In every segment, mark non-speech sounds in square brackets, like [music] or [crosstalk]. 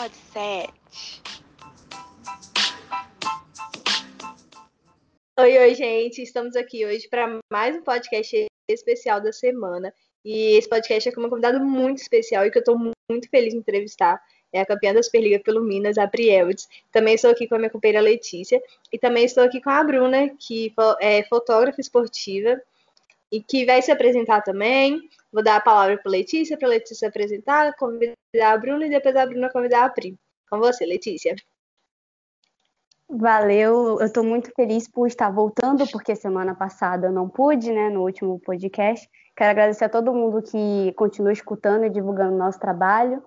Pod 7. Oi, oi, gente. Estamos aqui hoje para mais um podcast especial da semana. E esse podcast é com uma convidada muito especial e que eu estou muito feliz de entrevistar. É a campeã da Superliga pelo Minas, a Brieldes. Também estou aqui com a minha companheira Letícia. E também estou aqui com a Bruna, que é fotógrafa esportiva e que vai se apresentar também. Vou dar a palavra para Letícia, para Letícia se apresentar, convidar a Bruna e depois a Bruna convidar a Pri. Com você, Letícia. Valeu, eu estou muito feliz por estar voltando, porque semana passada eu não pude, né, no último podcast. Quero agradecer a todo mundo que continua escutando e divulgando o nosso trabalho.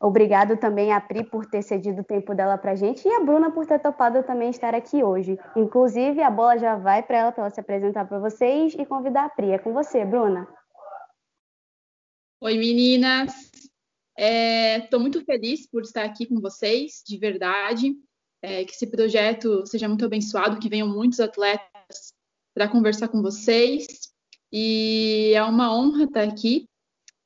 Obrigado também a Pri por ter cedido o tempo dela para a gente e a Bruna por ter topado também estar aqui hoje. Inclusive, a bola já vai para ela, para ela se apresentar para vocês e convidar a Pri. É com você, Bruna. Oi, meninas. Estou é, muito feliz por estar aqui com vocês, de verdade. É, que esse projeto seja muito abençoado, que venham muitos atletas para conversar com vocês. E é uma honra estar aqui.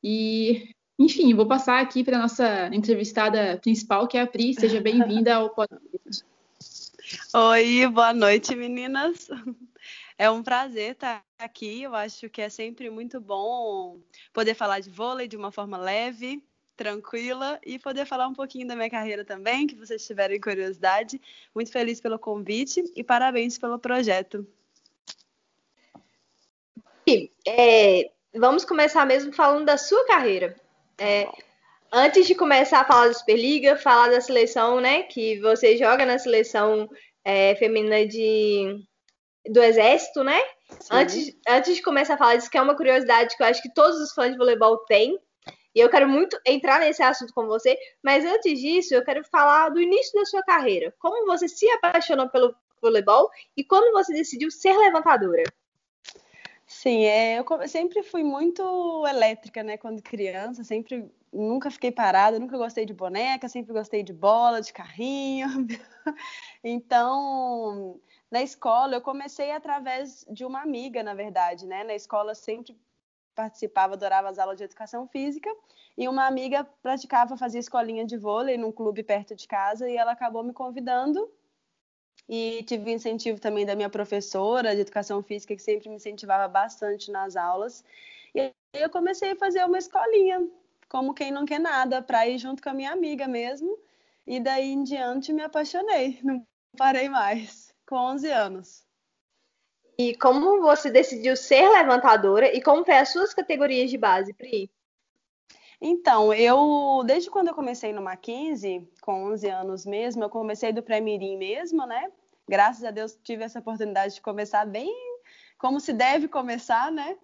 E, enfim, vou passar aqui para a nossa entrevistada principal, que é a Pri. Seja bem-vinda ao podcast. [laughs] Oi, boa noite, meninas. É um prazer estar aqui. Eu acho que é sempre muito bom poder falar de vôlei de uma forma leve, tranquila e poder falar um pouquinho da minha carreira também, que vocês tiverem curiosidade. Muito feliz pelo convite e parabéns pelo projeto. É, vamos começar mesmo falando da sua carreira. É, antes de começar a falar da Superliga, falar da seleção, né? Que você joga na seleção é, feminina de do Exército, né? Antes, antes de começar a falar disso, que é uma curiosidade que eu acho que todos os fãs de voleibol têm, e eu quero muito entrar nesse assunto com você, mas antes disso, eu quero falar do início da sua carreira. Como você se apaixonou pelo voleibol e quando você decidiu ser levantadora? Sim, é, eu sempre fui muito elétrica, né, quando criança, sempre nunca fiquei parada, nunca gostei de boneca, sempre gostei de bola, de carrinho. [laughs] então, na escola, eu comecei através de uma amiga, na verdade, né? Na escola sempre participava, adorava as aulas de educação física, e uma amiga praticava, fazia escolinha de vôlei num clube perto de casa, e ela acabou me convidando. E tive incentivo também da minha professora de educação física, que sempre me incentivava bastante nas aulas. E eu comecei a fazer uma escolinha, como quem não quer nada, para ir junto com a minha amiga mesmo. E daí em diante me apaixonei, [laughs] não parei mais com 11 anos. E como você decidiu ser levantadora e como foi as suas categorias de base, Pri? Então, eu, desde quando eu comecei no Mackenzie, com 11 anos mesmo, eu comecei do pré-mirim mesmo, né? Graças a Deus tive essa oportunidade de começar bem como se deve começar, né?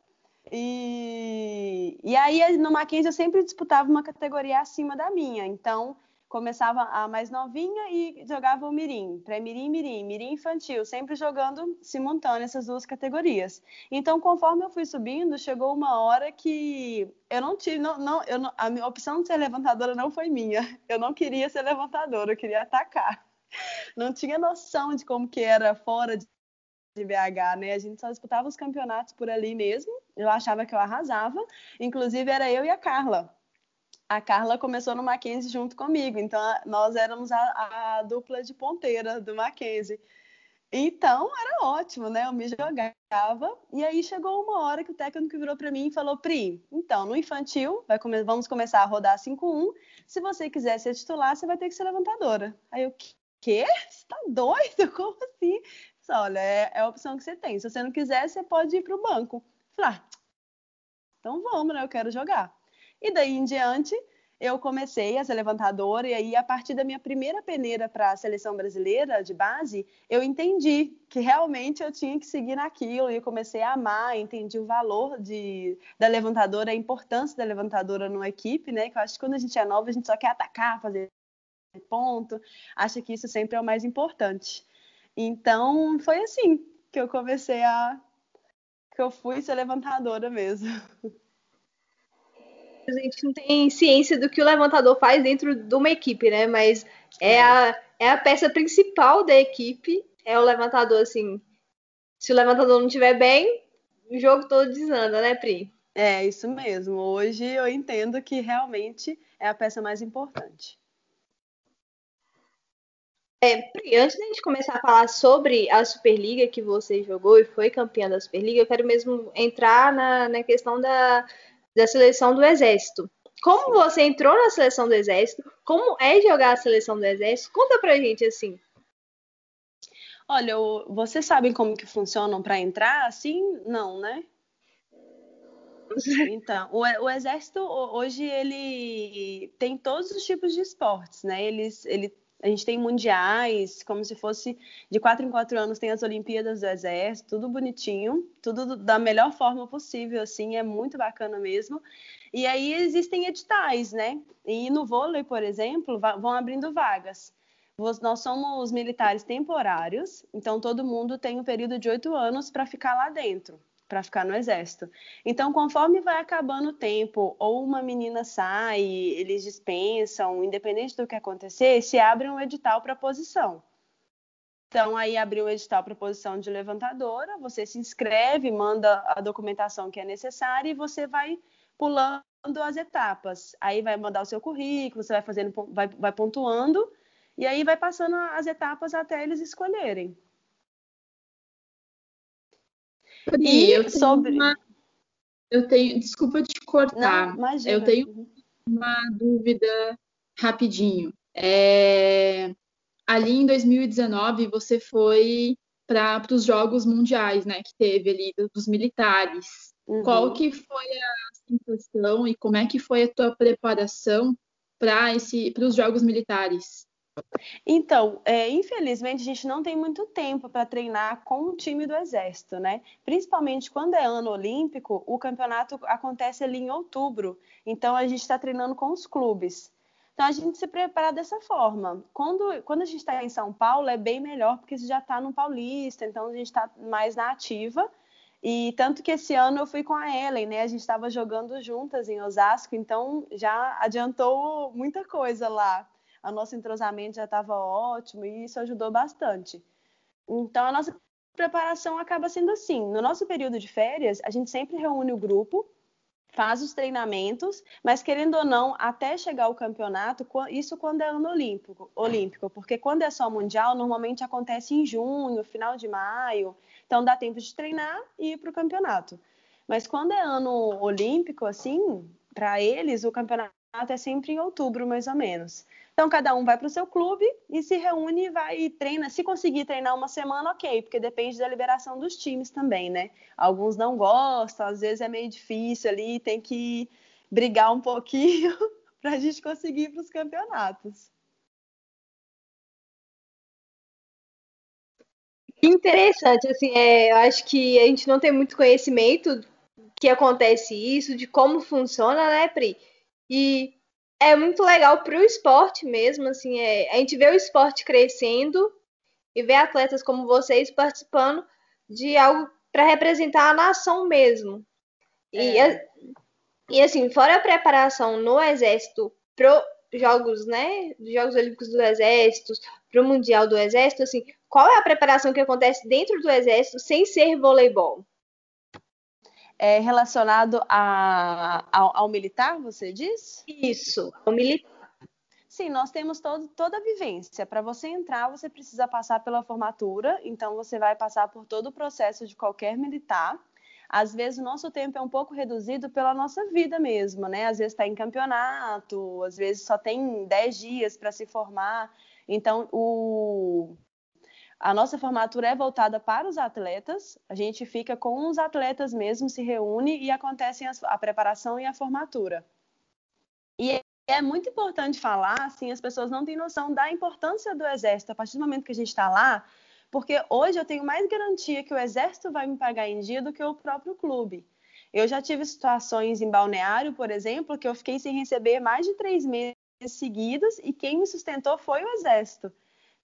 E, e aí no Mackenzie eu sempre disputava uma categoria acima da minha. Então, começava a mais novinha e jogava o mirim, pré-mirim, mirim, mirim infantil, sempre jogando simultâneo essas duas categorias. Então, conforme eu fui subindo, chegou uma hora que eu não tive, não, não, eu não, a minha opção de ser levantadora não foi minha. Eu não queria ser levantadora, eu queria atacar. Não tinha noção de como que era fora de de BH, né? A gente só disputava os campeonatos por ali mesmo. Eu achava que eu arrasava. Inclusive era eu e a Carla a Carla começou no Mackenzie junto comigo, então nós éramos a, a dupla de ponteira do Mackenzie. Então era ótimo, né? Eu me jogava e aí chegou uma hora que o técnico virou para mim e falou: Pri, então no infantil come vamos começar a rodar 5-1. Se você quiser ser titular, você vai ter que ser levantadora. Aí eu, quê? Você tá doido? [laughs] Como assim? Falei, Olha, é, é, a opção que você tem. Se você não quiser, você pode ir para o banco. Falei, ah, então vamos, né? Eu quero jogar. E daí em diante, eu comecei a ser levantadora, e aí, a partir da minha primeira peneira para a seleção brasileira de base, eu entendi que realmente eu tinha que seguir naquilo, e comecei a amar, entendi o valor de, da levantadora, a importância da levantadora numa equipe, né? Que eu acho que quando a gente é nova, a gente só quer atacar, fazer ponto, acha que isso sempre é o mais importante. Então, foi assim que eu comecei a. que eu fui ser levantadora mesmo. [laughs] a gente não tem ciência do que o levantador faz dentro de uma equipe, né? Mas é a, é a peça principal da equipe, é o levantador, assim. Se o levantador não estiver bem, o jogo todo desanda, né, Pri? É, isso mesmo. Hoje eu entendo que realmente é a peça mais importante. É, antes da gente começar a falar sobre a Superliga que você jogou e foi campeã da Superliga, eu quero mesmo entrar na, na questão da, da seleção do Exército. Como você entrou na seleção do Exército? Como é jogar a seleção do Exército? Conta pra gente assim. Olha, vocês sabem como que funcionam para entrar? Assim, não, né? [laughs] Então, o, o, exército hoje ele tem todos os tipos de esportes, né? Eles, ele, a gente tem mundiais, como se fosse de quatro em quatro anos tem as Olimpíadas do Exército, tudo bonitinho, tudo da melhor forma possível, assim, é muito bacana mesmo. E aí existem editais, né? E no vôlei, por exemplo, vão abrindo vagas. Nós somos militares temporários, então todo mundo tem um período de oito anos para ficar lá dentro, para ficar no exército. Então, conforme vai acabando o tempo, ou uma menina sai, eles dispensam, independente do que acontecer, se abre um edital para posição. Então, aí abriu o edital para posição de levantadora, você se inscreve, manda a documentação que é necessária e você vai pulando as etapas. Aí vai mandar o seu currículo, você vai fazendo, vai, vai pontuando e aí vai passando as etapas até eles escolherem. E eu sobre. Uma... Eu tenho. Desculpa te cortar. Não, eu tenho uma dúvida rapidinho. É... Ali em 2019 você foi para os Jogos Mundiais, né? Que teve ali dos militares. Uhum. Qual que foi a sensação e como é que foi a tua preparação para esse para os Jogos Militares? Então, é, infelizmente, a gente não tem muito tempo para treinar com o time do Exército, né? Principalmente quando é ano olímpico, o campeonato acontece ali em outubro. Então, a gente está treinando com os clubes. Então, a gente se prepara dessa forma. Quando, quando a gente está em São Paulo, é bem melhor, porque você já está no Paulista, então a gente está mais na ativa. E tanto que esse ano eu fui com a Ellen, né? A gente estava jogando juntas em Osasco, então já adiantou muita coisa lá o nosso entrosamento já estava ótimo e isso ajudou bastante. Então, a nossa preparação acaba sendo assim: no nosso período de férias, a gente sempre reúne o grupo, faz os treinamentos, mas querendo ou não, até chegar ao campeonato, isso quando é ano olímpico, olímpico, porque quando é só mundial, normalmente acontece em junho, final de maio, então dá tempo de treinar e ir para o campeonato. Mas quando é ano olímpico, assim, para eles, o campeonato é sempre em outubro, mais ou menos. Então, cada um vai para o seu clube e se reúne e vai e treina. Se conseguir treinar uma semana, ok, porque depende da liberação dos times também, né? Alguns não gostam, às vezes é meio difícil ali, tem que brigar um pouquinho [laughs] para a gente conseguir para os campeonatos. Interessante, assim, é, eu acho que a gente não tem muito conhecimento que acontece isso, de como funciona, né, Pri? E é muito legal para o esporte mesmo, assim, é, a gente vê o esporte crescendo e vê atletas como vocês participando de algo para representar a nação mesmo. É. E, e assim, fora a preparação no exército pro jogos, né, Jogos Olímpicos do Exército, pro Mundial do Exército, assim, qual é a preparação que acontece dentro do Exército sem ser voleibol? É, relacionado a, ao, ao, militar, você diz? Isso, ao militar. Sim, nós temos todo, toda a vivência. Para você entrar, você precisa passar pela formatura, então você vai passar por todo o processo de qualquer militar. Às vezes o nosso tempo é um pouco reduzido pela nossa vida mesmo, né? Às vezes está em campeonato, às vezes só tem 10 dias para se formar. Então, o, a nossa formatura é voltada para os atletas, a gente fica com os atletas mesmo, se reúne e acontece a preparação e a formatura. E é muito importante falar, assim, as pessoas não têm noção da importância do exército a partir do momento que a gente está lá, porque hoje eu tenho mais garantia que o exército vai me pagar em dia do que o próprio clube. Eu já tive situações em balneário, por exemplo, que eu fiquei sem receber mais de três meses seguidos e quem me sustentou foi o exército.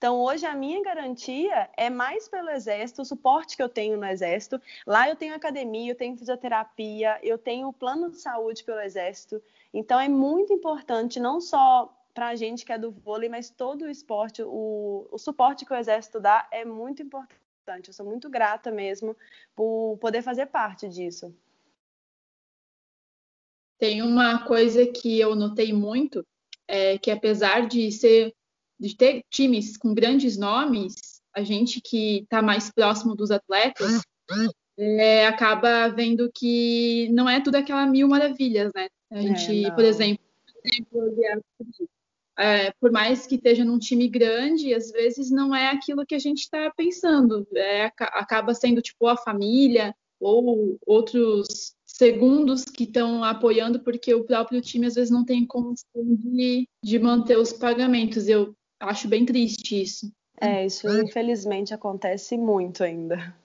Então, hoje a minha garantia é mais pelo Exército, o suporte que eu tenho no Exército. Lá eu tenho academia, eu tenho fisioterapia, eu tenho plano de saúde pelo Exército. Então, é muito importante, não só para a gente que é do vôlei, mas todo o esporte, o, o suporte que o Exército dá é muito importante. Eu sou muito grata mesmo por poder fazer parte disso. Tem uma coisa que eu notei muito, é que apesar de ser de ter times com grandes nomes, a gente que está mais próximo dos atletas é, acaba vendo que não é tudo aquela mil maravilhas, né? A é, gente, é, por exemplo, é, por mais que esteja num time grande, às vezes não é aquilo que a gente está pensando. É, acaba sendo tipo a família ou outros segundos que estão apoiando porque o próprio time às vezes não tem condição de, de manter os pagamentos. Eu acho bem triste isso. É, isso infelizmente acontece muito ainda.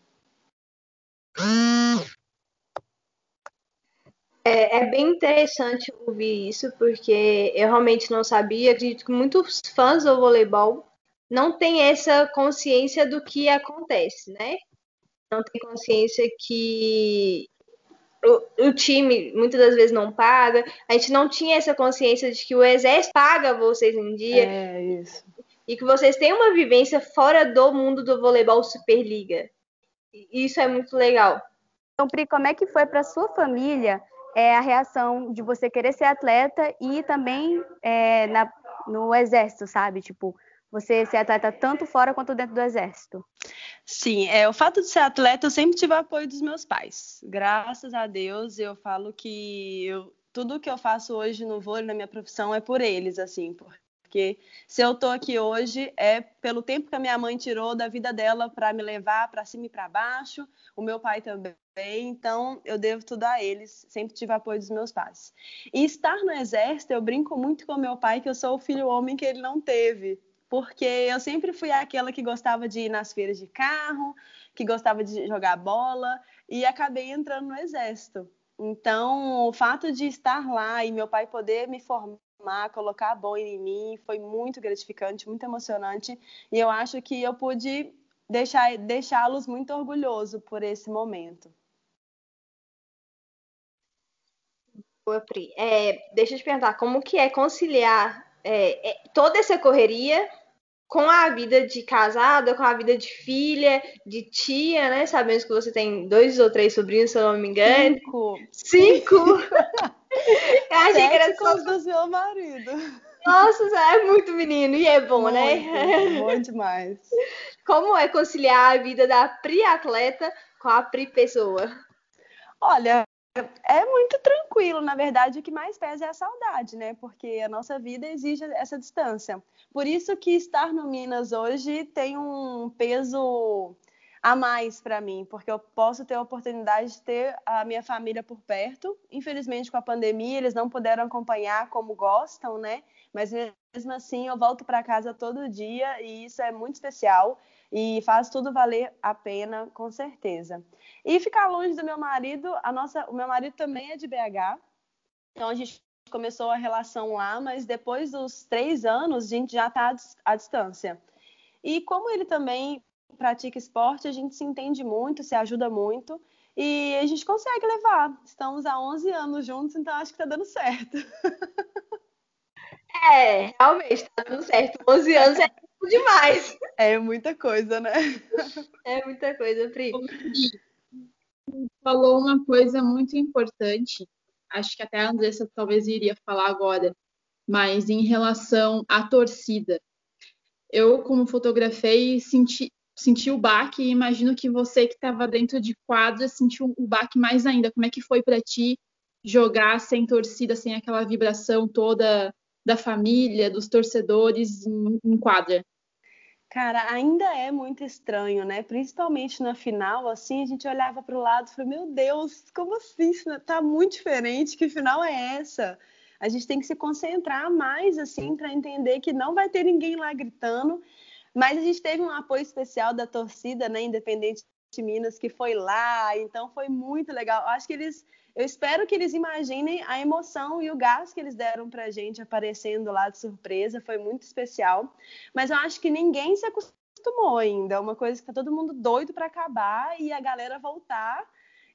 É, é, bem interessante ouvir isso, porque eu realmente não sabia. Acredito que muitos fãs do voleibol não têm essa consciência do que acontece, né? Não tem consciência que o, o, time muitas das vezes não paga. A gente não tinha essa consciência de que o exército paga vocês em dia. É isso. E que vocês têm uma vivência fora do mundo do voleibol Superliga. Isso é muito legal. Então, Pri, como é que foi para sua família é a reação de você querer ser atleta e também é, na, no exército, sabe? Tipo, você ser atleta tanto fora quanto dentro do exército. Sim, é, o fato de ser atleta, eu sempre tive o apoio dos meus pais. Graças a Deus, eu falo que eu, tudo que eu faço hoje no vôlei, na minha profissão, é por eles, assim, porque se eu tô aqui hoje é pelo tempo que a minha mãe tirou da vida dela para me levar para cima e para baixo, o meu pai também, então eu devo tudo a eles, sempre tive apoio dos meus pais. E estar no exército, eu brinco muito com meu pai que eu sou o filho homem que ele não teve, porque eu sempre fui aquela que gostava de ir nas feiras de carro, que gostava de jogar bola e acabei entrando no exército. Então, o fato de estar lá e meu pai poder me formar colocar a boa em mim, foi muito gratificante, muito emocionante, e eu acho que eu pude deixá-los muito orgulhosos por esse momento. Boa, Pri. É, deixa eu te perguntar, como que é conciliar é, é, toda essa correria com a vida de casada, com a vida de filha, de tia, né? Sabemos que você tem dois ou três sobrinhos, se eu não me engano. Cinco. Cinco? [laughs] eu achei Sete que era só do seu marido. Nossa, é muito menino e é bom, né? muito, né? Bom [laughs] demais. Como é conciliar a vida da Pri atleta com a Pri pessoa? Olha, é muito tranquilo, na verdade, o que mais pesa é a saudade, né? Porque a nossa vida exige essa distância. Por isso que estar no Minas hoje tem um peso a mais para mim, porque eu posso ter a oportunidade de ter a minha família por perto. Infelizmente, com a pandemia, eles não puderam acompanhar como gostam, né? Mas mesmo assim, eu volto para casa todo dia e isso é muito especial e faz tudo valer a pena, com certeza. E ficar longe do meu marido, a nossa, o meu marido também é de BH, então a gente começou a relação lá, mas depois dos três anos a gente já está à distância. E como ele também pratica esporte, a gente se entende muito, se ajuda muito e a gente consegue levar. Estamos há 11 anos juntos, então acho que está dando certo. [laughs] É, realmente está dando certo. 11 anos é demais. É muita coisa, né? É muita coisa, Pri. Falou uma coisa muito importante. Acho que até a Andressa talvez iria falar agora, mas em relação à torcida. Eu, como fotografei, senti, senti o baque e imagino que você que estava dentro de quadra sentiu o baque mais ainda. Como é que foi para ti jogar sem torcida, sem aquela vibração toda da família, dos torcedores em, em quadra? Cara, ainda é muito estranho, né? Principalmente na final, assim, a gente olhava para o lado e falou: Meu Deus, como assim? Isso tá muito diferente. Que final é essa? A gente tem que se concentrar mais, assim, para entender que não vai ter ninguém lá gritando. Mas a gente teve um apoio especial da torcida, né? Independente de Minas, que foi lá. Então foi muito legal. Acho que eles eu espero que eles imaginem a emoção e o gás que eles deram para a gente aparecendo lá de surpresa, foi muito especial. Mas eu acho que ninguém se acostumou ainda. É uma coisa que tá todo mundo doido para acabar e a galera voltar.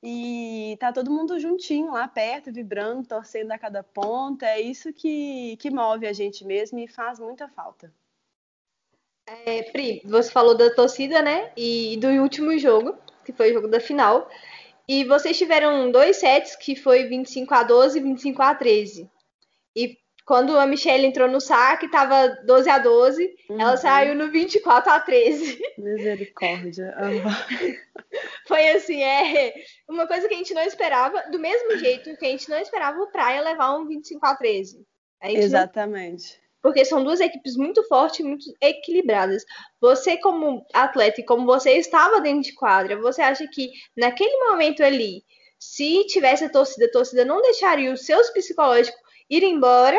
E tá todo mundo juntinho lá perto, vibrando, torcendo a cada ponta. É isso que, que move a gente mesmo e faz muita falta. É, Pri, você falou da torcida, né? E do último jogo, que foi o jogo da final. E vocês tiveram dois sets que foi 25 a 12 e 25 a 13. E quando a Michelle entrou no saque, tava 12 a 12, uhum. ela saiu no 24 a 13. Misericórdia. [laughs] Foi assim, é uma coisa que a gente não esperava, do mesmo jeito que a gente não esperava o Praia levar um 25 a 13. A Exatamente. Não... Porque são duas equipes muito fortes e muito equilibradas. Você, como atleta e como você estava dentro de quadra, você acha que naquele momento ali, se tivesse a torcida, a torcida não deixaria os seus psicológicos ir embora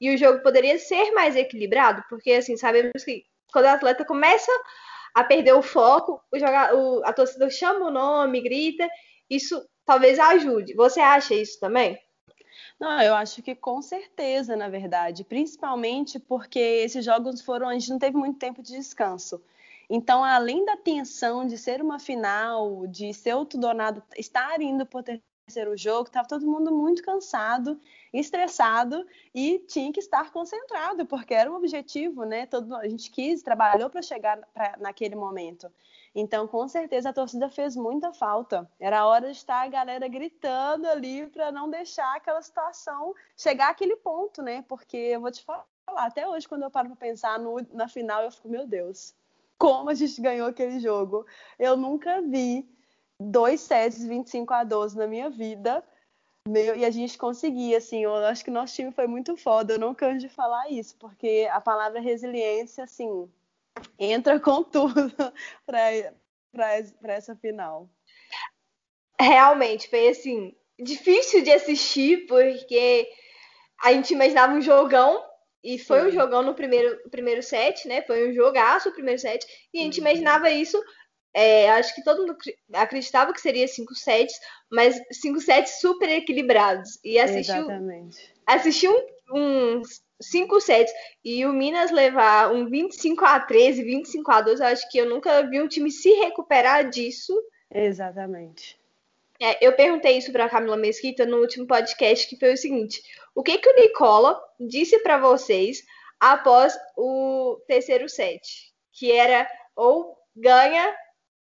e o jogo poderia ser mais equilibrado, porque assim, sabemos que quando o atleta começa a perder o foco, o joga, o, a torcida chama o nome, grita, isso talvez ajude. Você acha isso também? Não, eu acho que com certeza, na verdade, principalmente porque esses jogos foram, a gente não teve muito tempo de descanso. Então, além da tensão de ser uma final, de ser o Tudonado estar indo para o terceiro jogo, estava todo mundo muito cansado estressado e tinha que estar concentrado, porque era um objetivo, né? Todo, a gente quis, trabalhou para chegar pra, naquele momento. Então, com certeza, a torcida fez muita falta. Era hora de estar a galera gritando ali para não deixar aquela situação chegar àquele ponto, né? Porque eu vou te falar, até hoje, quando eu paro para pensar no, na final, eu fico, meu Deus, como a gente ganhou aquele jogo. Eu nunca vi dois sets 25 a 12 na minha vida meu, e a gente conseguia, assim, eu acho que nosso time foi muito foda, eu não canso de falar isso, porque a palavra resiliência, assim, entra com tudo [laughs] para essa final. Realmente, foi assim, difícil de assistir, porque a gente imaginava um jogão, e foi Sim. um jogão no primeiro, primeiro set, né? Foi um jogaço o primeiro set, e a gente uhum. imaginava isso é, acho que todo mundo acreditava que seria cinco sets, mas cinco sets super equilibrados. E assistiu, Exatamente. assistiu uns um, cinco sets e o Minas levar um 25 a 13, 25 a 12, acho que eu nunca vi um time se recuperar disso. Exatamente. É, eu perguntei isso para Camila Mesquita no último podcast, que foi o seguinte: o que que o Nicola disse para vocês após o terceiro set? Que era ou ganha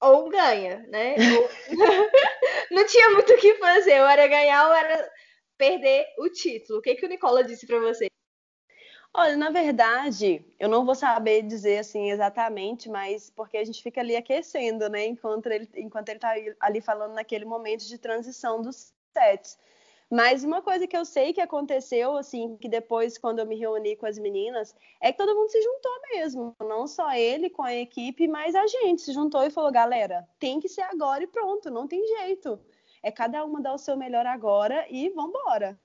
ou ganha, né? Ou... [laughs] não tinha muito o que fazer, ou era ganhar ou era perder o título. O que, que o Nicola disse para você? Olha, na verdade, eu não vou saber dizer assim exatamente, mas porque a gente fica ali aquecendo, né? Enquanto ele, enquanto ele tá ali falando naquele momento de transição dos sets. Mas uma coisa que eu sei que aconteceu, assim, que depois, quando eu me reuni com as meninas, é que todo mundo se juntou mesmo. Não só ele com a equipe, mas a gente se juntou e falou: galera, tem que ser agora e pronto, não tem jeito. É cada uma dar o seu melhor agora e vambora.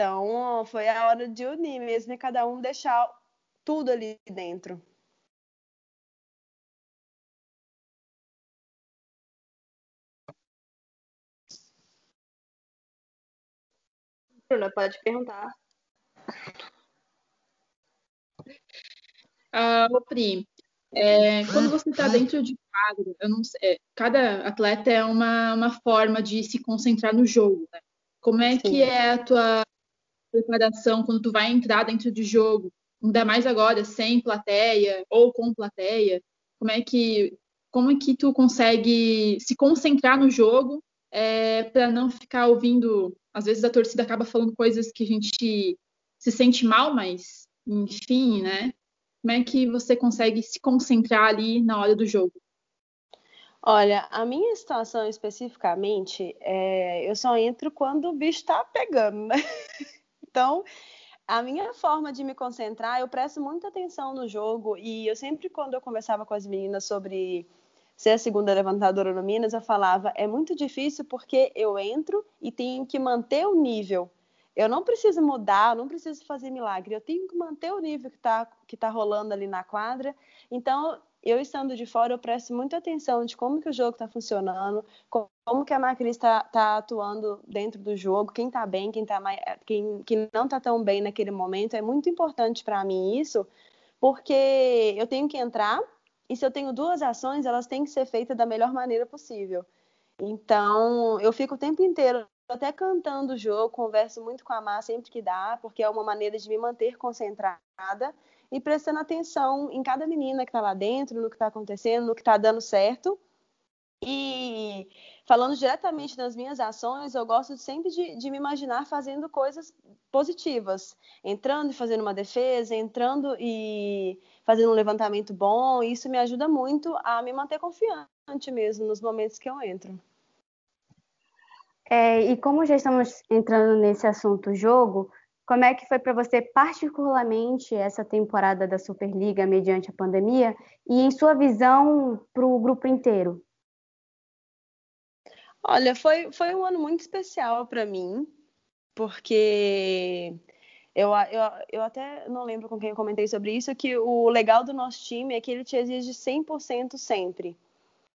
Então, foi a hora de unir mesmo e cada um deixar tudo ali dentro. Bruna, pode perguntar. Ah, Pri, é, quando você está dentro de quadro, eu não sei, é, cada atleta é uma, uma forma de se concentrar no jogo, né? Como é Sim. que é a tua preparação quando tu vai entrar dentro de jogo? Ainda mais agora, sem plateia ou com plateia. Como é que, como é que tu consegue se concentrar no jogo é, para não ficar ouvindo às vezes a torcida acaba falando coisas que a gente se sente mal, mas enfim, né? Como é que você consegue se concentrar ali na hora do jogo? Olha, a minha situação especificamente, é, eu só entro quando o bicho tá pegando, né? [laughs] Então, a minha forma de me concentrar, eu presto muita atenção no jogo e eu sempre, quando eu conversava com as meninas sobre ser a segunda levantadora no Minas, eu falava, é muito difícil porque eu entro e tenho que manter o nível. Eu não preciso mudar, eu não preciso fazer milagre, eu tenho que manter o nível que está que tá rolando ali na quadra. Então, eu estando de fora, eu presto muita atenção de como que o jogo está funcionando, como que a Macris está tá atuando dentro do jogo, quem está bem, quem, tá mais, quem, quem não está tão bem naquele momento. É muito importante para mim isso, porque eu tenho que entrar e se eu tenho duas ações, elas têm que ser feitas da melhor maneira possível. Então, eu fico o tempo inteiro até cantando o jogo, converso muito com a Má sempre que dá, porque é uma maneira de me manter concentrada e prestando atenção em cada menina que está lá dentro, no que está acontecendo, no que está dando certo. E falando diretamente das minhas ações, eu gosto sempre de, de, me imaginar fazendo coisas positivas, entrando e fazendo uma defesa, entrando e fazendo um levantamento bom. Isso me ajuda muito a me manter confiante mesmo nos momentos que eu entro. É, e como já estamos entrando nesse assunto jogo, como é que foi para você particularmente essa temporada da Superliga mediante a pandemia e em sua visão para o grupo inteiro? Olha, foi, foi um ano muito especial para mim, porque eu, eu, eu até não lembro com quem eu comentei sobre isso, que o legal do nosso time é que ele te exige 100% sempre.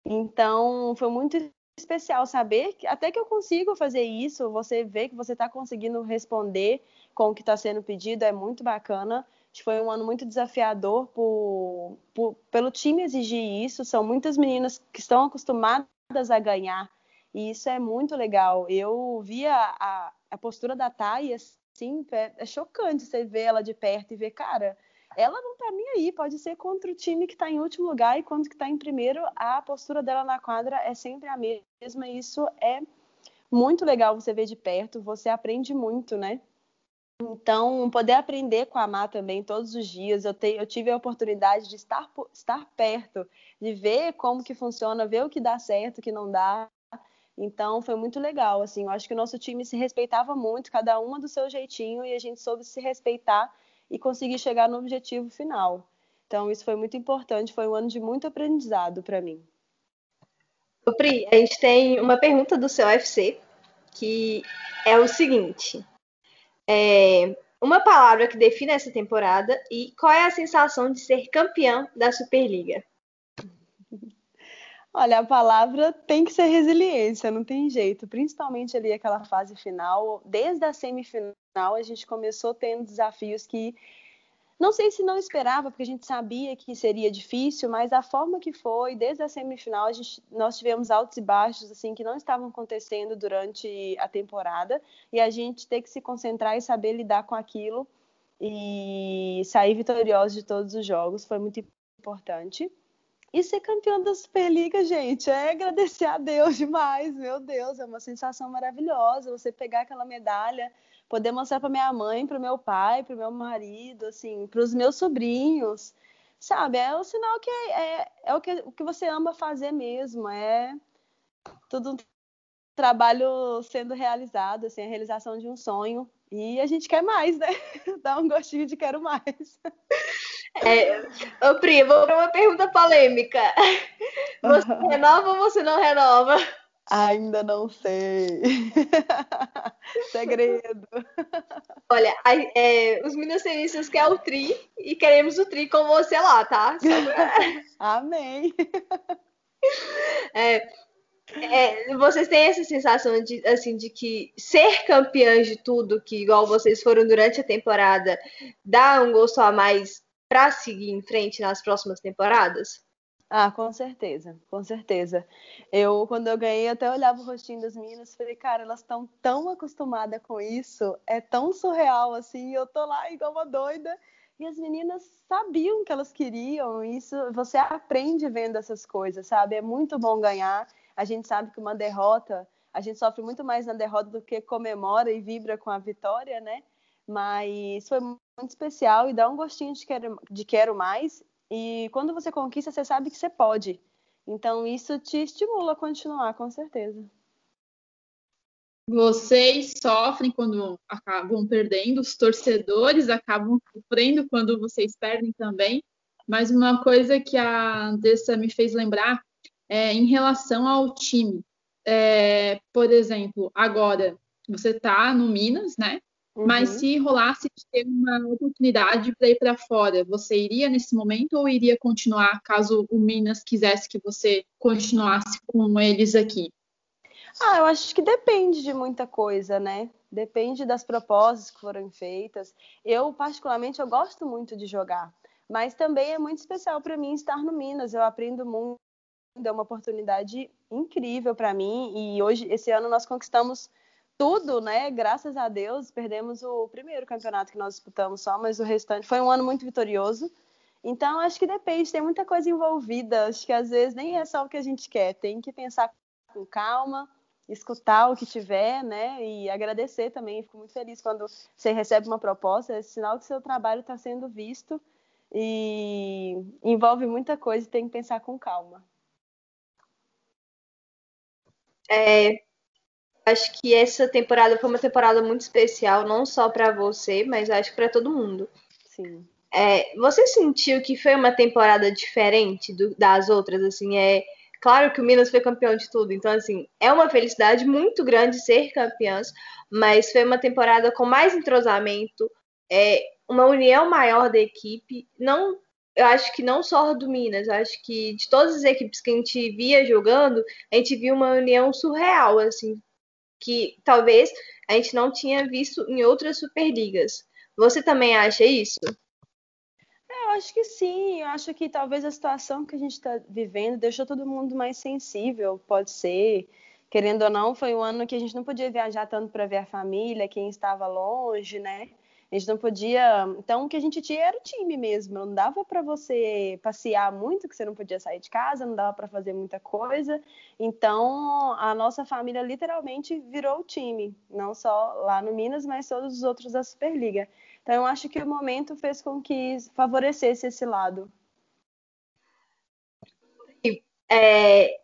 Então, foi muito especial saber que até que eu consigo fazer isso, você vê que você está conseguindo responder com o que está sendo pedido, é muito bacana. Foi um ano muito desafiador por, por, pelo time exigir isso. São muitas meninas que estão acostumadas a ganhar e isso é muito legal. Eu via a, a postura da Thay, assim, é, é chocante você ver ela de perto e ver, cara, ela não tá nem aí, pode ser contra o time que está em último lugar e quando que tá em primeiro, a postura dela na quadra é sempre a mesma. E isso é muito legal você ver de perto, você aprende muito, né? Então, poder aprender com a Má também todos os dias, eu, te, eu tive a oportunidade de estar, estar perto, de ver como que funciona, ver o que dá certo, o que não dá, então foi muito legal, assim, eu acho que o nosso time se respeitava muito, cada uma do seu jeitinho, e a gente soube se respeitar e conseguir chegar no objetivo final. Então isso foi muito importante, foi um ano de muito aprendizado para mim. O Pri, a gente tem uma pergunta do seu UFC, que é o seguinte: é, uma palavra que define essa temporada e qual é a sensação de ser campeã da Superliga? [laughs] Olha, a palavra tem que ser resiliência, não tem jeito. Principalmente ali aquela fase final, desde a semifinal a gente começou tendo desafios que não sei se não esperava, porque a gente sabia que seria difícil, mas a forma que foi, desde a semifinal, a gente, nós tivemos altos e baixos assim que não estavam acontecendo durante a temporada, e a gente ter que se concentrar e saber lidar com aquilo e sair vitorioso de todos os jogos foi muito importante. E ser campeão da Superliga, gente, é agradecer a Deus demais. Meu Deus, é uma sensação maravilhosa você pegar aquela medalha, poder mostrar para minha mãe, para o meu pai, para o meu marido, assim, para os meus sobrinhos. Sabe, é o sinal que é, é, é o, que, o que você ama fazer mesmo. É tudo um trabalho sendo realizado, assim, a realização de um sonho. E a gente quer mais, né? [laughs] Dá um gostinho de quero mais. É, ô Pri, vou para uma pergunta polêmica. [laughs] Você renova ou você não renova? Ainda não sei. [laughs] Segredo. Olha, é, os Minocenicistas querem o Tri e queremos o Tri com você lá, tá? [laughs] Amém. [laughs] É, é, vocês têm essa sensação de, assim, de que ser campeãs de tudo, que igual vocês foram durante a temporada, dá um gosto a mais para seguir em frente nas próximas temporadas? Ah, com certeza, com certeza. Eu, quando eu ganhei, até olhava o rostinho das meninas e falei, cara, elas estão tão acostumadas com isso, é tão surreal assim, eu tô lá igual uma doida. E as meninas sabiam que elas queriam, isso você aprende vendo essas coisas, sabe? É muito bom ganhar. A gente sabe que uma derrota, a gente sofre muito mais na derrota do que comemora e vibra com a vitória, né? Mas foi muito especial e dá um gostinho de quero, de quero mais. E quando você conquista, você sabe que você pode. Então isso te estimula a continuar, com certeza. Vocês sofrem quando acabam perdendo, os torcedores acabam sofrendo quando vocês perdem também. Mas uma coisa que a Andressa me fez lembrar é em relação ao time. É, por exemplo, agora você está no Minas, né? Uhum. Mas se rolasse de ter uma oportunidade para ir para fora, você iria nesse momento ou iria continuar caso o Minas quisesse que você continuasse com eles aqui? Ah, eu acho que depende de muita coisa, né? Depende das propostas que foram feitas. Eu, particularmente, eu gosto muito de jogar, mas também é muito especial para mim estar no Minas. Eu aprendo muito, é uma oportunidade incrível para mim e hoje, esse ano, nós conquistamos tudo, né? Graças a Deus, perdemos o primeiro campeonato que nós disputamos só, mas o restante foi um ano muito vitorioso. Então, acho que depende, tem muita coisa envolvida. Acho que às vezes nem é só o que a gente quer, tem que pensar com calma, escutar o que tiver, né? E agradecer também. Fico muito feliz quando você recebe uma proposta, é sinal que seu trabalho está sendo visto e envolve muita coisa e tem que pensar com calma. É, acho que essa temporada foi uma temporada muito especial, não só para você, mas acho que para todo mundo. Sim. É, você sentiu que foi uma temporada diferente do, das outras? Assim, é claro que o Minas foi campeão de tudo, então assim é uma felicidade muito grande ser campeãs, mas foi uma temporada com mais entrosamento, é, uma união maior da equipe. Não, eu acho que não só do Minas, eu acho que de todas as equipes que a gente via jogando, a gente viu uma união surreal, assim, que talvez a gente não tinha visto em outras superligas. Você também acha isso? Eu acho que sim. Eu acho que talvez a situação que a gente está vivendo deixou todo mundo mais sensível, pode ser. Querendo ou não, foi um ano que a gente não podia viajar tanto para ver a família, quem estava longe, né? A gente não podia. Então, o que a gente tinha era o time mesmo. Não dava para você passear muito, que você não podia sair de casa, não dava para fazer muita coisa. Então, a nossa família literalmente virou o time. Não só lá no Minas, mas todos os outros da Superliga. Então, eu acho que o momento fez com que favorecesse esse lado. É,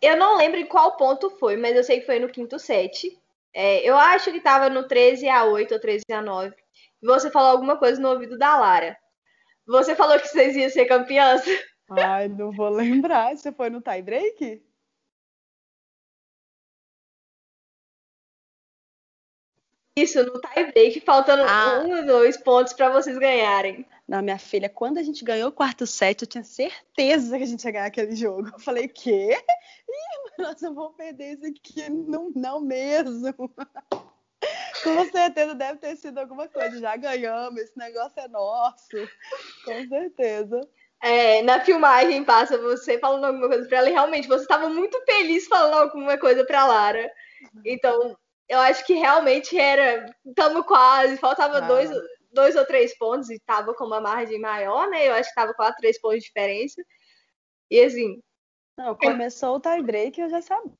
eu não lembro em qual ponto foi, mas eu sei que foi no quinto set. É, eu acho que estava no 13 a 8 ou 13 a 9 você falou alguma coisa no ouvido da Lara. Você falou que vocês iam ser campeãs? Ai, não vou lembrar. Você foi no tie break? Isso, no tie break, faltando ah. um ou dois pontos para vocês ganharem. Não, minha filha, quando a gente ganhou o quarto set, eu tinha certeza que a gente ia ganhar aquele jogo. Eu falei, quê? Ih, [laughs] nós vamos perder isso aqui. Não, não mesmo. Com certeza deve ter sido alguma coisa. Já ganhamos, esse negócio é nosso. Com certeza. É, na filmagem passa você falando alguma coisa para ela e realmente você estava muito feliz falando alguma coisa para Lara. Então, eu acho que realmente era. Estamos quase, faltava ah. dois, dois ou três pontos e estava com uma margem maior, né? Eu acho que estava quatro, três pontos de diferença. E assim. Não, começou o tie break eu já sabia,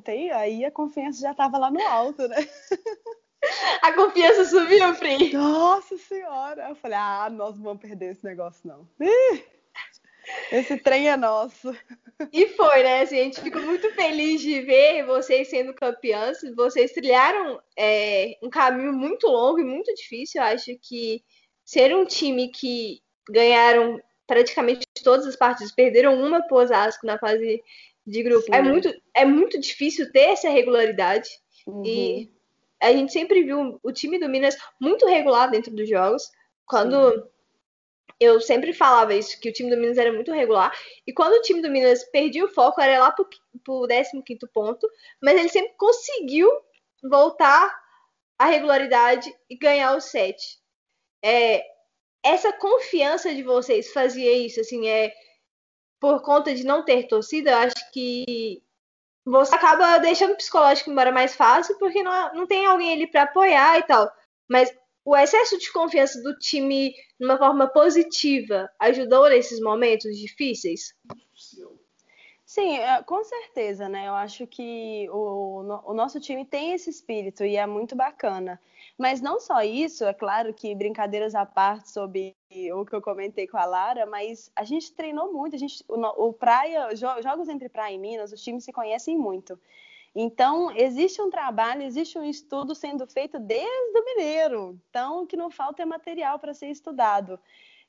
tem? Aí a confiança já estava lá no alto, né? [laughs] A confiança subiu, Pri. Nossa senhora. Eu falei, ah, nós não vamos perder esse negócio, não. Ih, esse trem é nosso. E foi, né? Assim, a gente ficou muito feliz de ver vocês sendo campeãs. Vocês trilharam é, um caminho muito longo e muito difícil. Eu acho que ser um time que ganharam praticamente todas as partidas, perderam uma pro Osasco na fase de grupo. É muito, é muito difícil ter essa regularidade. Uhum. E a gente sempre viu o time do Minas muito regular dentro dos jogos. Quando eu sempre falava isso, que o time do Minas era muito regular. E quando o time do Minas perdia o foco, era lá pro, pro 15 ponto. Mas ele sempre conseguiu voltar à regularidade e ganhar o set. É, essa confiança de vocês fazia isso, assim, é por conta de não ter torcida, acho que você acaba deixando o psicológico embora mais fácil, porque não, não tem alguém ali para apoiar e tal. Mas o excesso de confiança do time, de uma forma positiva, ajudou nesses momentos difíceis? Sim, é, com certeza, né? Eu acho que o, o nosso time tem esse espírito e é muito bacana. Mas não só isso, é claro que brincadeiras à parte sobre o que eu comentei com a Lara, mas a gente treinou muito, a gente, o, o praia, jogos entre praia e Minas, os times se conhecem muito. Então, existe um trabalho, existe um estudo sendo feito desde o mineiro. Então, o que não falta é material para ser estudado.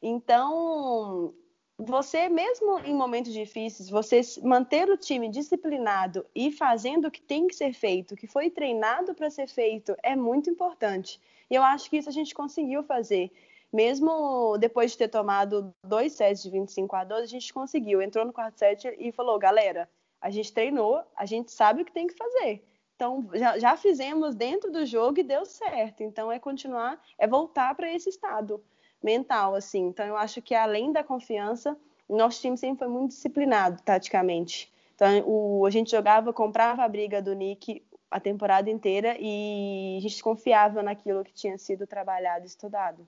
Então, você mesmo em momentos difíceis, você manter o time disciplinado e fazendo o que tem que ser feito, que foi treinado para ser feito, é muito importante. E eu acho que isso a gente conseguiu fazer. Mesmo depois de ter tomado dois sets de 25 a 12, a gente conseguiu. Entrou no quarto set e falou: galera, a gente treinou, a gente sabe o que tem que fazer. Então, já, já fizemos dentro do jogo e deu certo. Então, é continuar, é voltar para esse estado mental, assim. Então, eu acho que além da confiança, nosso time sempre foi muito disciplinado, taticamente. Então, o, a gente jogava, comprava a briga do Nick a temporada inteira e a gente confiava naquilo que tinha sido trabalhado, estudado.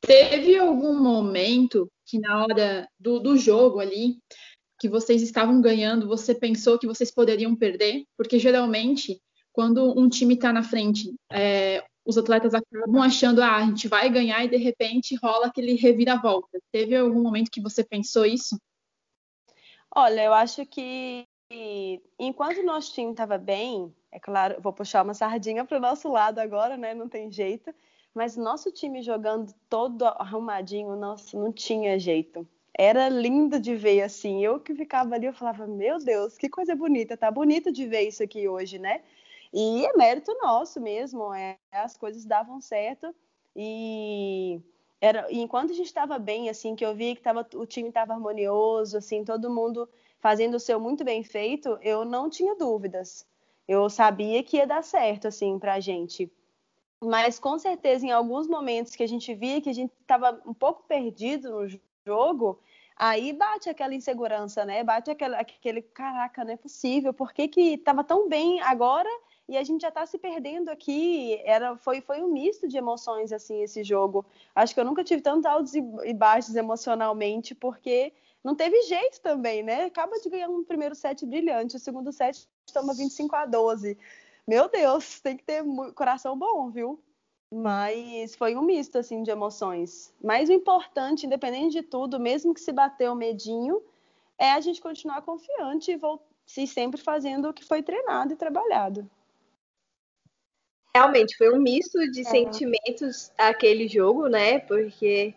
Teve algum momento que na hora do, do jogo ali, que vocês estavam ganhando, você pensou que vocês poderiam perder? Porque geralmente, quando um time está na frente, é, os atletas acabam achando, ah, a gente vai ganhar e de repente rola aquele reviravolta. Teve algum momento que você pensou isso? Olha, eu acho que enquanto o nosso time estava bem, é claro, vou puxar uma sardinha para o nosso lado agora, né? Não tem jeito. Mas nosso time jogando todo arrumadinho, nossa, não tinha jeito. Era lindo de ver, assim. Eu que ficava ali, eu falava, meu Deus, que coisa bonita. Tá bonito de ver isso aqui hoje, né? E é mérito nosso mesmo. É, as coisas davam certo. E era, enquanto a gente estava bem, assim, que eu via que tava, o time estava harmonioso, assim, todo mundo fazendo o seu muito bem feito, eu não tinha dúvidas. Eu sabia que ia dar certo, assim, pra gente. Mas com certeza, em alguns momentos que a gente via que a gente estava um pouco perdido no jogo, aí bate aquela insegurança, né? Bate aquele, caraca, não é possível, por que que estava tão bem agora e a gente já está se perdendo aqui? Era, foi, foi um misto de emoções, assim, esse jogo. Acho que eu nunca tive tanto altos e baixos emocionalmente, porque não teve jeito também, né? Acaba de ganhar um primeiro set brilhante, o segundo set toma 25 a 12. Meu Deus, tem que ter coração bom, viu? Mas foi um misto assim de emoções. Mas o importante, independente de tudo, mesmo que se bater o medinho, é a gente continuar confiante e se sempre fazendo o que foi treinado e trabalhado. Realmente foi um misto de é. sentimentos aquele jogo, né? Porque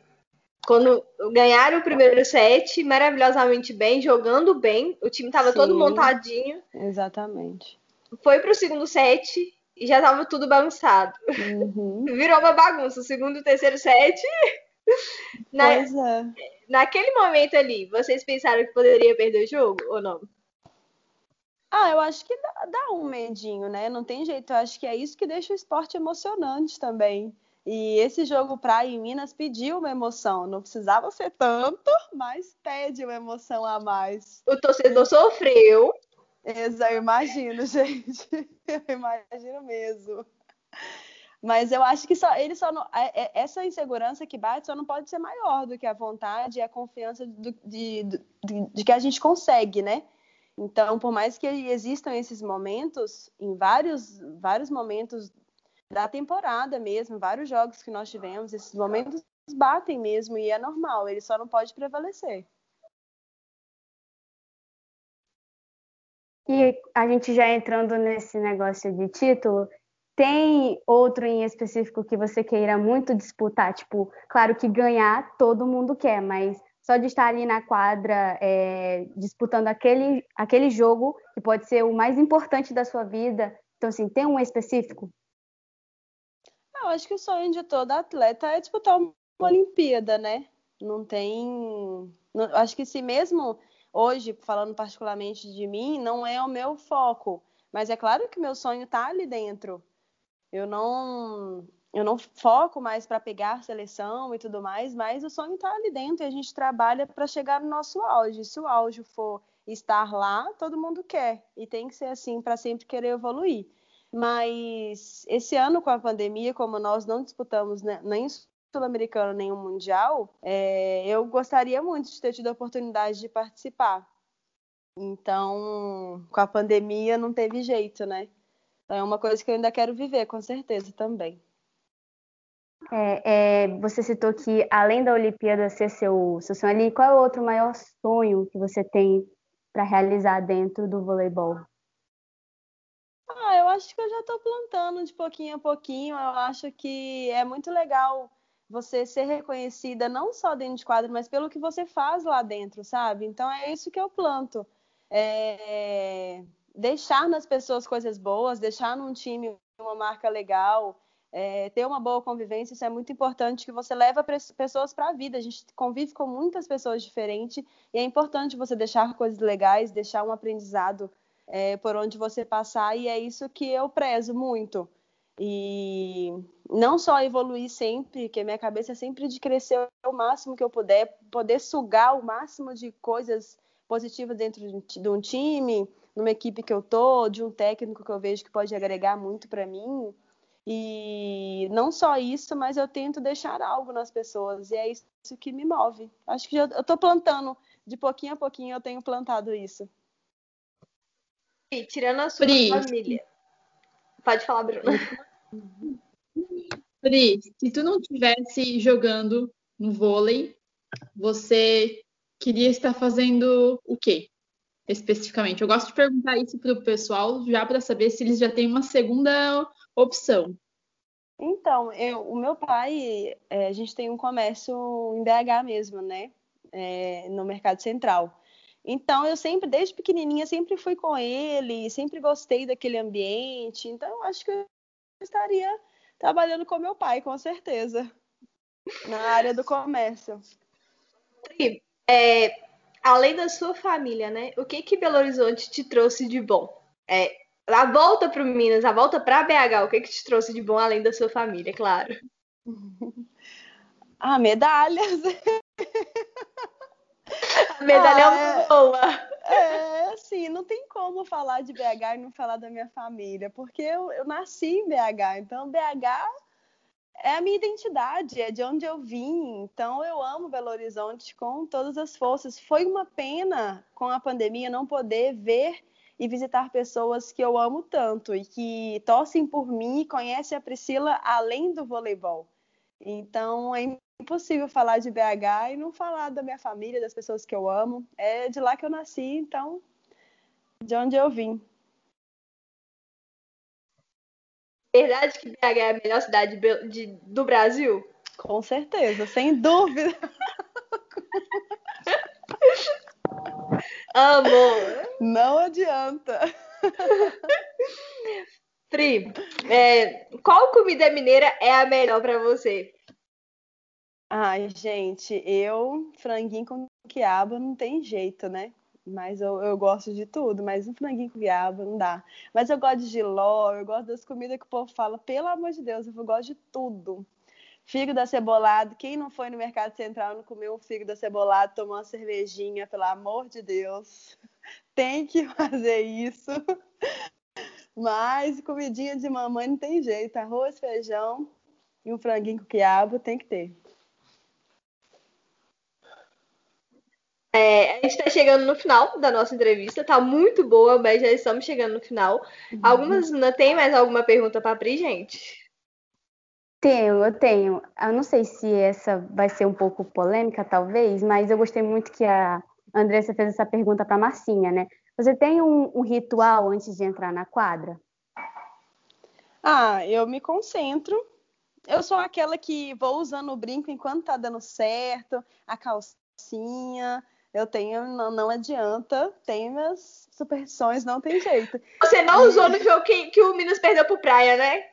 quando ganharam o primeiro set maravilhosamente bem, jogando bem, o time estava todo montadinho. Exatamente. Foi para o segundo set e já tava tudo bagunçado. Uhum. [laughs] Virou uma bagunça. O segundo o terceiro set. [laughs] Na... É. Naquele momento ali, vocês pensaram que poderia perder o jogo ou não? Ah, eu acho que dá, dá, um medinho, né? Não tem jeito. Eu acho que é isso que deixa o esporte emocionante também. E esse jogo Praia em Minas pediu uma emoção. Não precisava ser tanto, mas pede uma emoção a mais. O torcedor sofreu. Exato, eu imagino, [laughs] gente. Eu imagino mesmo. Mas eu acho que só ele só não, é, é, essa insegurança que bate só não pode ser maior do que a vontade e a confiança de, de, de, de, que a gente consegue, né? Então, por mais que existam esses momentos, em vários, vários momentos da temporada mesmo, vários jogos que nós tivemos, esses momentos batem mesmo e é normal, ele só não pode prevalecer. E a gente já entrando nesse negócio de título, tem outro em específico que você queira muito disputar? Tipo, claro que ganhar todo mundo quer, mas só de estar ali na quadra é, disputando aquele, aquele jogo que pode ser o mais importante da sua vida. Então, assim, tem um específico? Eu acho que o sonho de todo atleta é disputar uma Olimpíada, né? Não tem. Acho que se mesmo hoje, falando particularmente de mim, não é o meu foco. Mas é claro que meu sonho está ali dentro. Eu não, eu não foco mais para pegar seleção e tudo mais, mas o sonho está ali dentro e a gente trabalha para chegar no nosso auge. Se o auge for estar lá, todo mundo quer e tem que ser assim para sempre querer evoluir. Mas esse ano com a pandemia, como nós não disputamos né, nem sul-americano nenhum mundial, é, eu gostaria muito de ter tido a oportunidade de participar. Então, com a pandemia não teve jeito, né? Então, é uma coisa que eu ainda quero viver, com certeza também. É, é, você citou que, além da Olimpíada ser seu, seu sonho ali, qual é o outro maior sonho que você tem para realizar dentro do voleibol? Ah, eu acho que eu já estou plantando de pouquinho a pouquinho. Eu acho que é muito legal você ser reconhecida não só dentro de quadro, mas pelo que você faz lá dentro, sabe? Então é isso que eu planto. É... Deixar nas pessoas coisas boas, deixar num time uma marca legal, é... ter uma boa convivência, isso é muito importante que você leva pessoas para a vida. A gente convive com muitas pessoas diferentes e é importante você deixar coisas legais, deixar um aprendizado é, por onde você passar, e é isso que eu prezo muito. E não só evoluir sempre, que a minha cabeça é sempre de crescer o máximo que eu puder, poder sugar o máximo de coisas positivas dentro de um time, numa equipe que eu tô, de um técnico que eu vejo que pode agregar muito para mim. E não só isso, mas eu tento deixar algo nas pessoas, e é isso que me move. Acho que eu estou plantando, de pouquinho a pouquinho eu tenho plantado isso. E tirando a sua Pri. família. Pode falar, Bruna. Pri, se tu não tivesse jogando no vôlei, você queria estar fazendo o quê? Especificamente. Eu gosto de perguntar isso para o pessoal, já para saber se eles já têm uma segunda opção. Então, eu, o meu pai, é, a gente tem um comércio em BH mesmo, né? É, no Mercado Central. Então, eu sempre, desde pequenininha, sempre fui com ele, sempre gostei daquele ambiente. Então, eu acho que eu estaria trabalhando com meu pai, com certeza, na área do comércio. É, além da sua família, né? O que que Belo Horizonte te trouxe de bom? É, a volta para Minas, a volta para BH, o que que te trouxe de bom além da sua família, claro? [laughs] Ah, medalhas. [laughs] A medalha ah, é boa. É, assim, não tem como falar de BH e não falar da minha família, porque eu, eu nasci em BH, então BH é a minha identidade, é de onde eu vim. Então eu amo Belo Horizonte com todas as forças. Foi uma pena com a pandemia não poder ver e visitar pessoas que eu amo tanto e que torcem por mim e conhecem a Priscila além do voleibol. Então é impossível falar de BH e não falar da minha família, das pessoas que eu amo. É de lá que eu nasci, então de onde eu vim. Verdade que BH é a melhor cidade de, de, do Brasil? Com certeza, sem dúvida. [laughs] Amor. Não adianta. [laughs] Pri, é, qual comida mineira é a melhor para você? Ai, gente, eu, franguinho com quiabo não tem jeito, né? Mas eu, eu gosto de tudo, mas um franguinho com quiabo não dá. Mas eu gosto de giló, eu gosto das comidas que o povo fala, pelo amor de Deus, eu gosto de tudo. Fígado acebolado, quem não foi no Mercado Central não comeu um fígado acebolado, tomou uma cervejinha, pelo amor de Deus, [laughs] tem que fazer isso. [laughs] Mas comidinha de mamãe não tem jeito, arroz, feijão e um franguinho com quiabo tem que ter. É, a gente está chegando no final da nossa entrevista, tá muito boa, mas já estamos chegando no final. Uhum. Algumas não tem mais alguma pergunta para Pri, gente? Tenho, eu tenho. Eu não sei se essa vai ser um pouco polêmica, talvez, mas eu gostei muito que a Andressa fez essa pergunta para Marcinha, né? Você tem um, um ritual antes de entrar na quadra? Ah, eu me concentro. Eu sou aquela que vou usando o brinco enquanto tá dando certo, a calcinha, eu tenho, não, não adianta, tem minhas superstições, não tem jeito. Você não e... usou no jogo que, que o Minas perdeu pro Praia, né?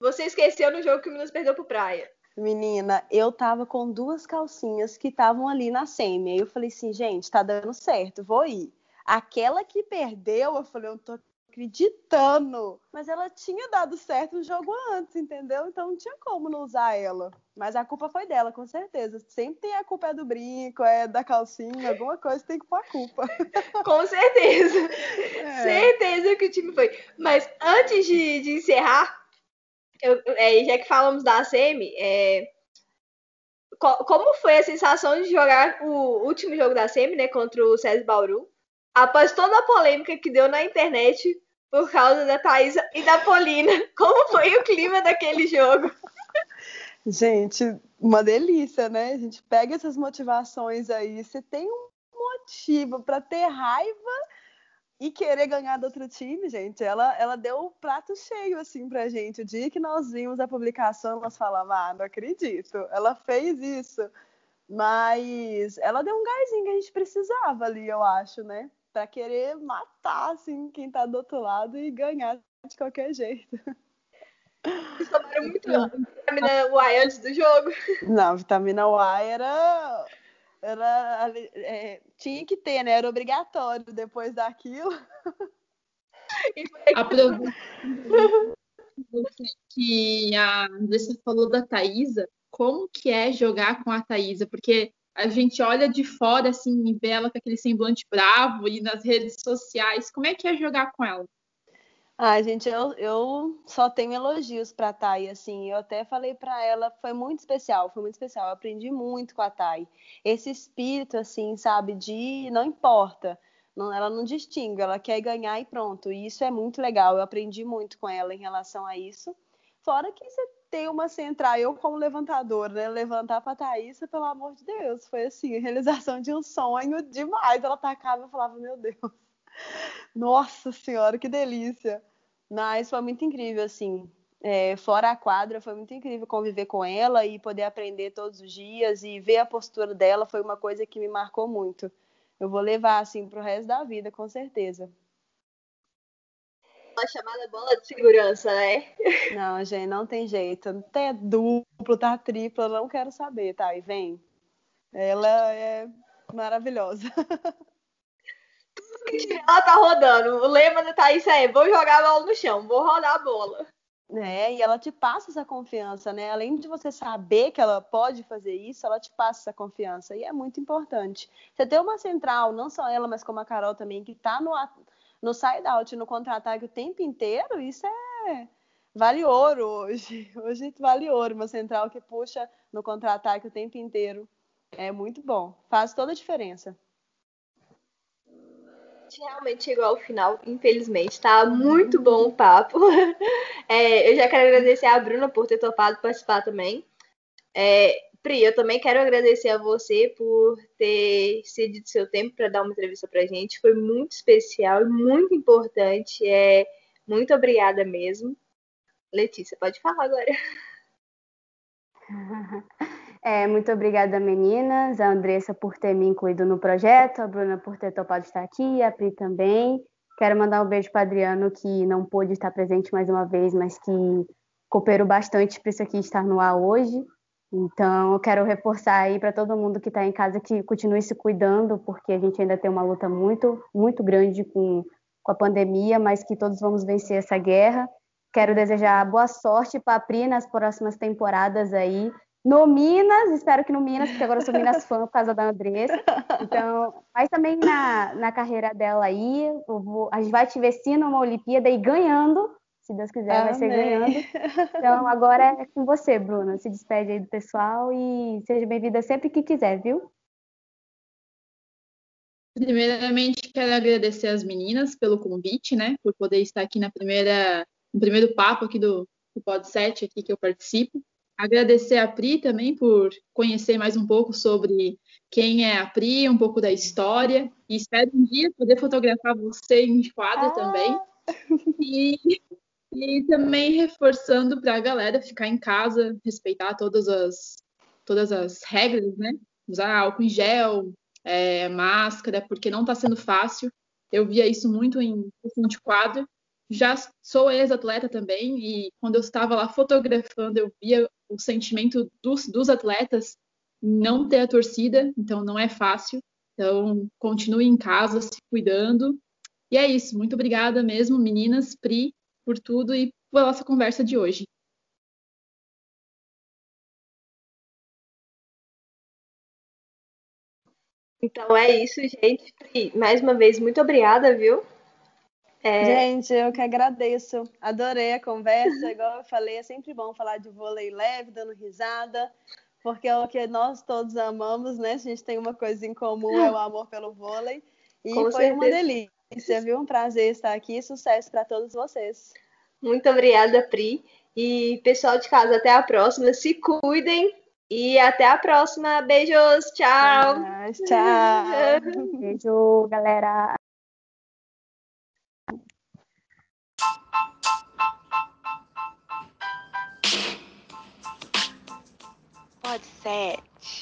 Você esqueceu no jogo que o Minas perdeu pro Praia. Menina, eu tava com duas calcinhas que estavam ali na semi. Aí eu falei assim, gente, tá dando certo, vou ir. Aquela que perdeu, eu falei, eu tô acreditando. Mas ela tinha dado certo no jogo antes, entendeu? Então não tinha como não usar ela. Mas a culpa foi dela, com certeza. Sempre tem a culpa é do brinco, é da calcinha, alguma coisa tem que pôr a culpa. [laughs] Com certeza. É. Certeza que o time foi. Mas antes de, de encerrar, eu, é, já que falamos da ACM, é, como foi a sensação de jogar o último jogo da ACM, né, contra o César Bauru? Após toda a polêmica que deu na internet por causa da Thaisa e da Polina. Como foi o clima daquele jogo? Gente, uma delícia, né? A gente pega essas motivações aí. Você tem um motivo para ter raiva e querer ganhar do outro time, gente. Ela, ela deu o um prato cheio assim pra gente. O dia que nós vimos a publicação, nós falamos, ah, não acredito. Ela fez isso. Mas ela deu um gásinho que a gente precisava ali, eu acho, né? Para querer matar assim quem tá do outro lado e ganhar de qualquer jeito. Vocês tomaram muito vitamina Y antes do jogo? Não, vitamina Y era era é, tinha que ter, né? Era obrigatório depois daquilo. Aproveitando que a Andressa falou da Thaisa, como que é jogar com a Thaisa? Porque a gente olha de fora, assim, e vê ela com aquele semblante bravo e nas redes sociais. Como é que é jogar com ela? Ah, gente, eu, eu só tenho elogios para a Thay, assim, eu até falei para ela, foi muito especial, foi muito especial, eu aprendi muito com a Thay. Esse espírito, assim, sabe, de não importa, não, ela não distingue, ela quer ganhar e pronto, e isso é muito legal, eu aprendi muito com ela em relação a isso. Fora que você tem uma central, eu como levantador, né, levantar para Thaís, pelo amor de Deus, foi assim, realização de um sonho demais, ela tacava e falava, meu Deus nossa senhora, que delícia! Mas foi muito incrível, assim. É, fora a quadra, foi muito incrível conviver com ela e poder aprender todos os dias e ver a postura dela foi uma coisa que me marcou muito. Eu vou levar, assim, pro resto da vida, com certeza. Uma chamada bola de segurança, né? Não, gente, não tem jeito. Até duplo, tá tripla, não quero saber, tá? E vem. Ela é maravilhosa. [laughs] ela tá rodando. O lema da Thaís é: vou jogar a bola no chão, vou rodar a bola. É, e ela te passa essa confiança, né? Além de você saber que ela pode fazer isso, ela te passa essa confiança. E é muito importante. Você ter uma central, não só ela, mas como a Carol também, que tá no, no side-out, no contra-ataque o tempo inteiro, isso é. Vale ouro hoje. [laughs] Hoje vale ouro. Uma central que puxa no contra-ataque o tempo inteiro. É muito bom. Faz toda a diferença realmente chegou ao final, infelizmente. Tá muito bom o papo. [laughs] É, eu já quero agradecer a Bruna por ter topado participar também. É, Pri, eu também quero agradecer a você por ter cedido seu tempo para dar uma entrevista para gente. Foi muito especial e muito importante. É, muito obrigada mesmo. Letícia, pode falar agora. [laughs] É, muito obrigada, meninas, a Andressa por ter me incluído no projeto, a Bruna por ter topado estar aqui, a Pri também. Quero mandar um beijo para Adriano, que não pôde estar presente mais uma vez, mas que cooperou bastante para isso aqui estar no ar hoje. Então, eu quero reforçar aí para todo mundo que está em casa que continue se cuidando, porque a gente ainda tem uma luta muito, muito grande com, com a pandemia, mas que todos vamos vencer essa guerra. Quero desejar boa sorte para a Pri nas próximas temporadas aí no Minas, espero que no Minas, porque agora eu sou Minas fã por causa da Andressa. Então, mas também na, na carreira dela aí, vou, a gente vai te ver sim numa Olimpíada e ganhando, se Deus quiser, Amém. vai ser ganhando. Então, agora é com você, Bruna. Se despede aí do pessoal e seja bem-vinda sempre que quiser, viu? Primeiramente, quero agradecer as meninas pelo convite, né? Por poder estar aqui na primeira, no primeiro papo aqui do, do Pod 7 aqui que eu participo. Agradecer a Pri também por conhecer mais um pouco sobre quem é a Pri, um pouco da história. E espero um dia poder fotografar você em quadra ah. também. [laughs] E, e também reforçando para a galera ficar em casa, respeitar todas as, todas as regras, né? Usar álcool em gel, é, máscara, porque não está sendo fácil. Eu via isso muito em questão de quadra já sou ex-atleta também e quando eu estava lá fotografando eu via o sentimento dos, dos atletas não ter a torcida, então não é fácil. Então continue em casa se cuidando. E é isso. Muito obrigada mesmo, meninas, Pri, por tudo e pela nossa conversa de hoje. Então é isso, gente. Mais uma vez, muito obrigada, viu? É... Gente, eu que agradeço. Adorei a conversa. Igual eu falei, é sempre bom falar de vôlei leve, dando risada, porque é o que nós todos amamos, né? A gente tem uma coisa em comum, é o amor pelo vôlei. E Com foi certeza. uma delícia, viu? Um prazer estar aqui. Sucesso para todos vocês. Muito obrigada, Pri. E pessoal de casa, até a próxima. Se cuidem e até a próxima. Beijos. Tchau. Tchau. [laughs] Beijo, galera. Pode sete.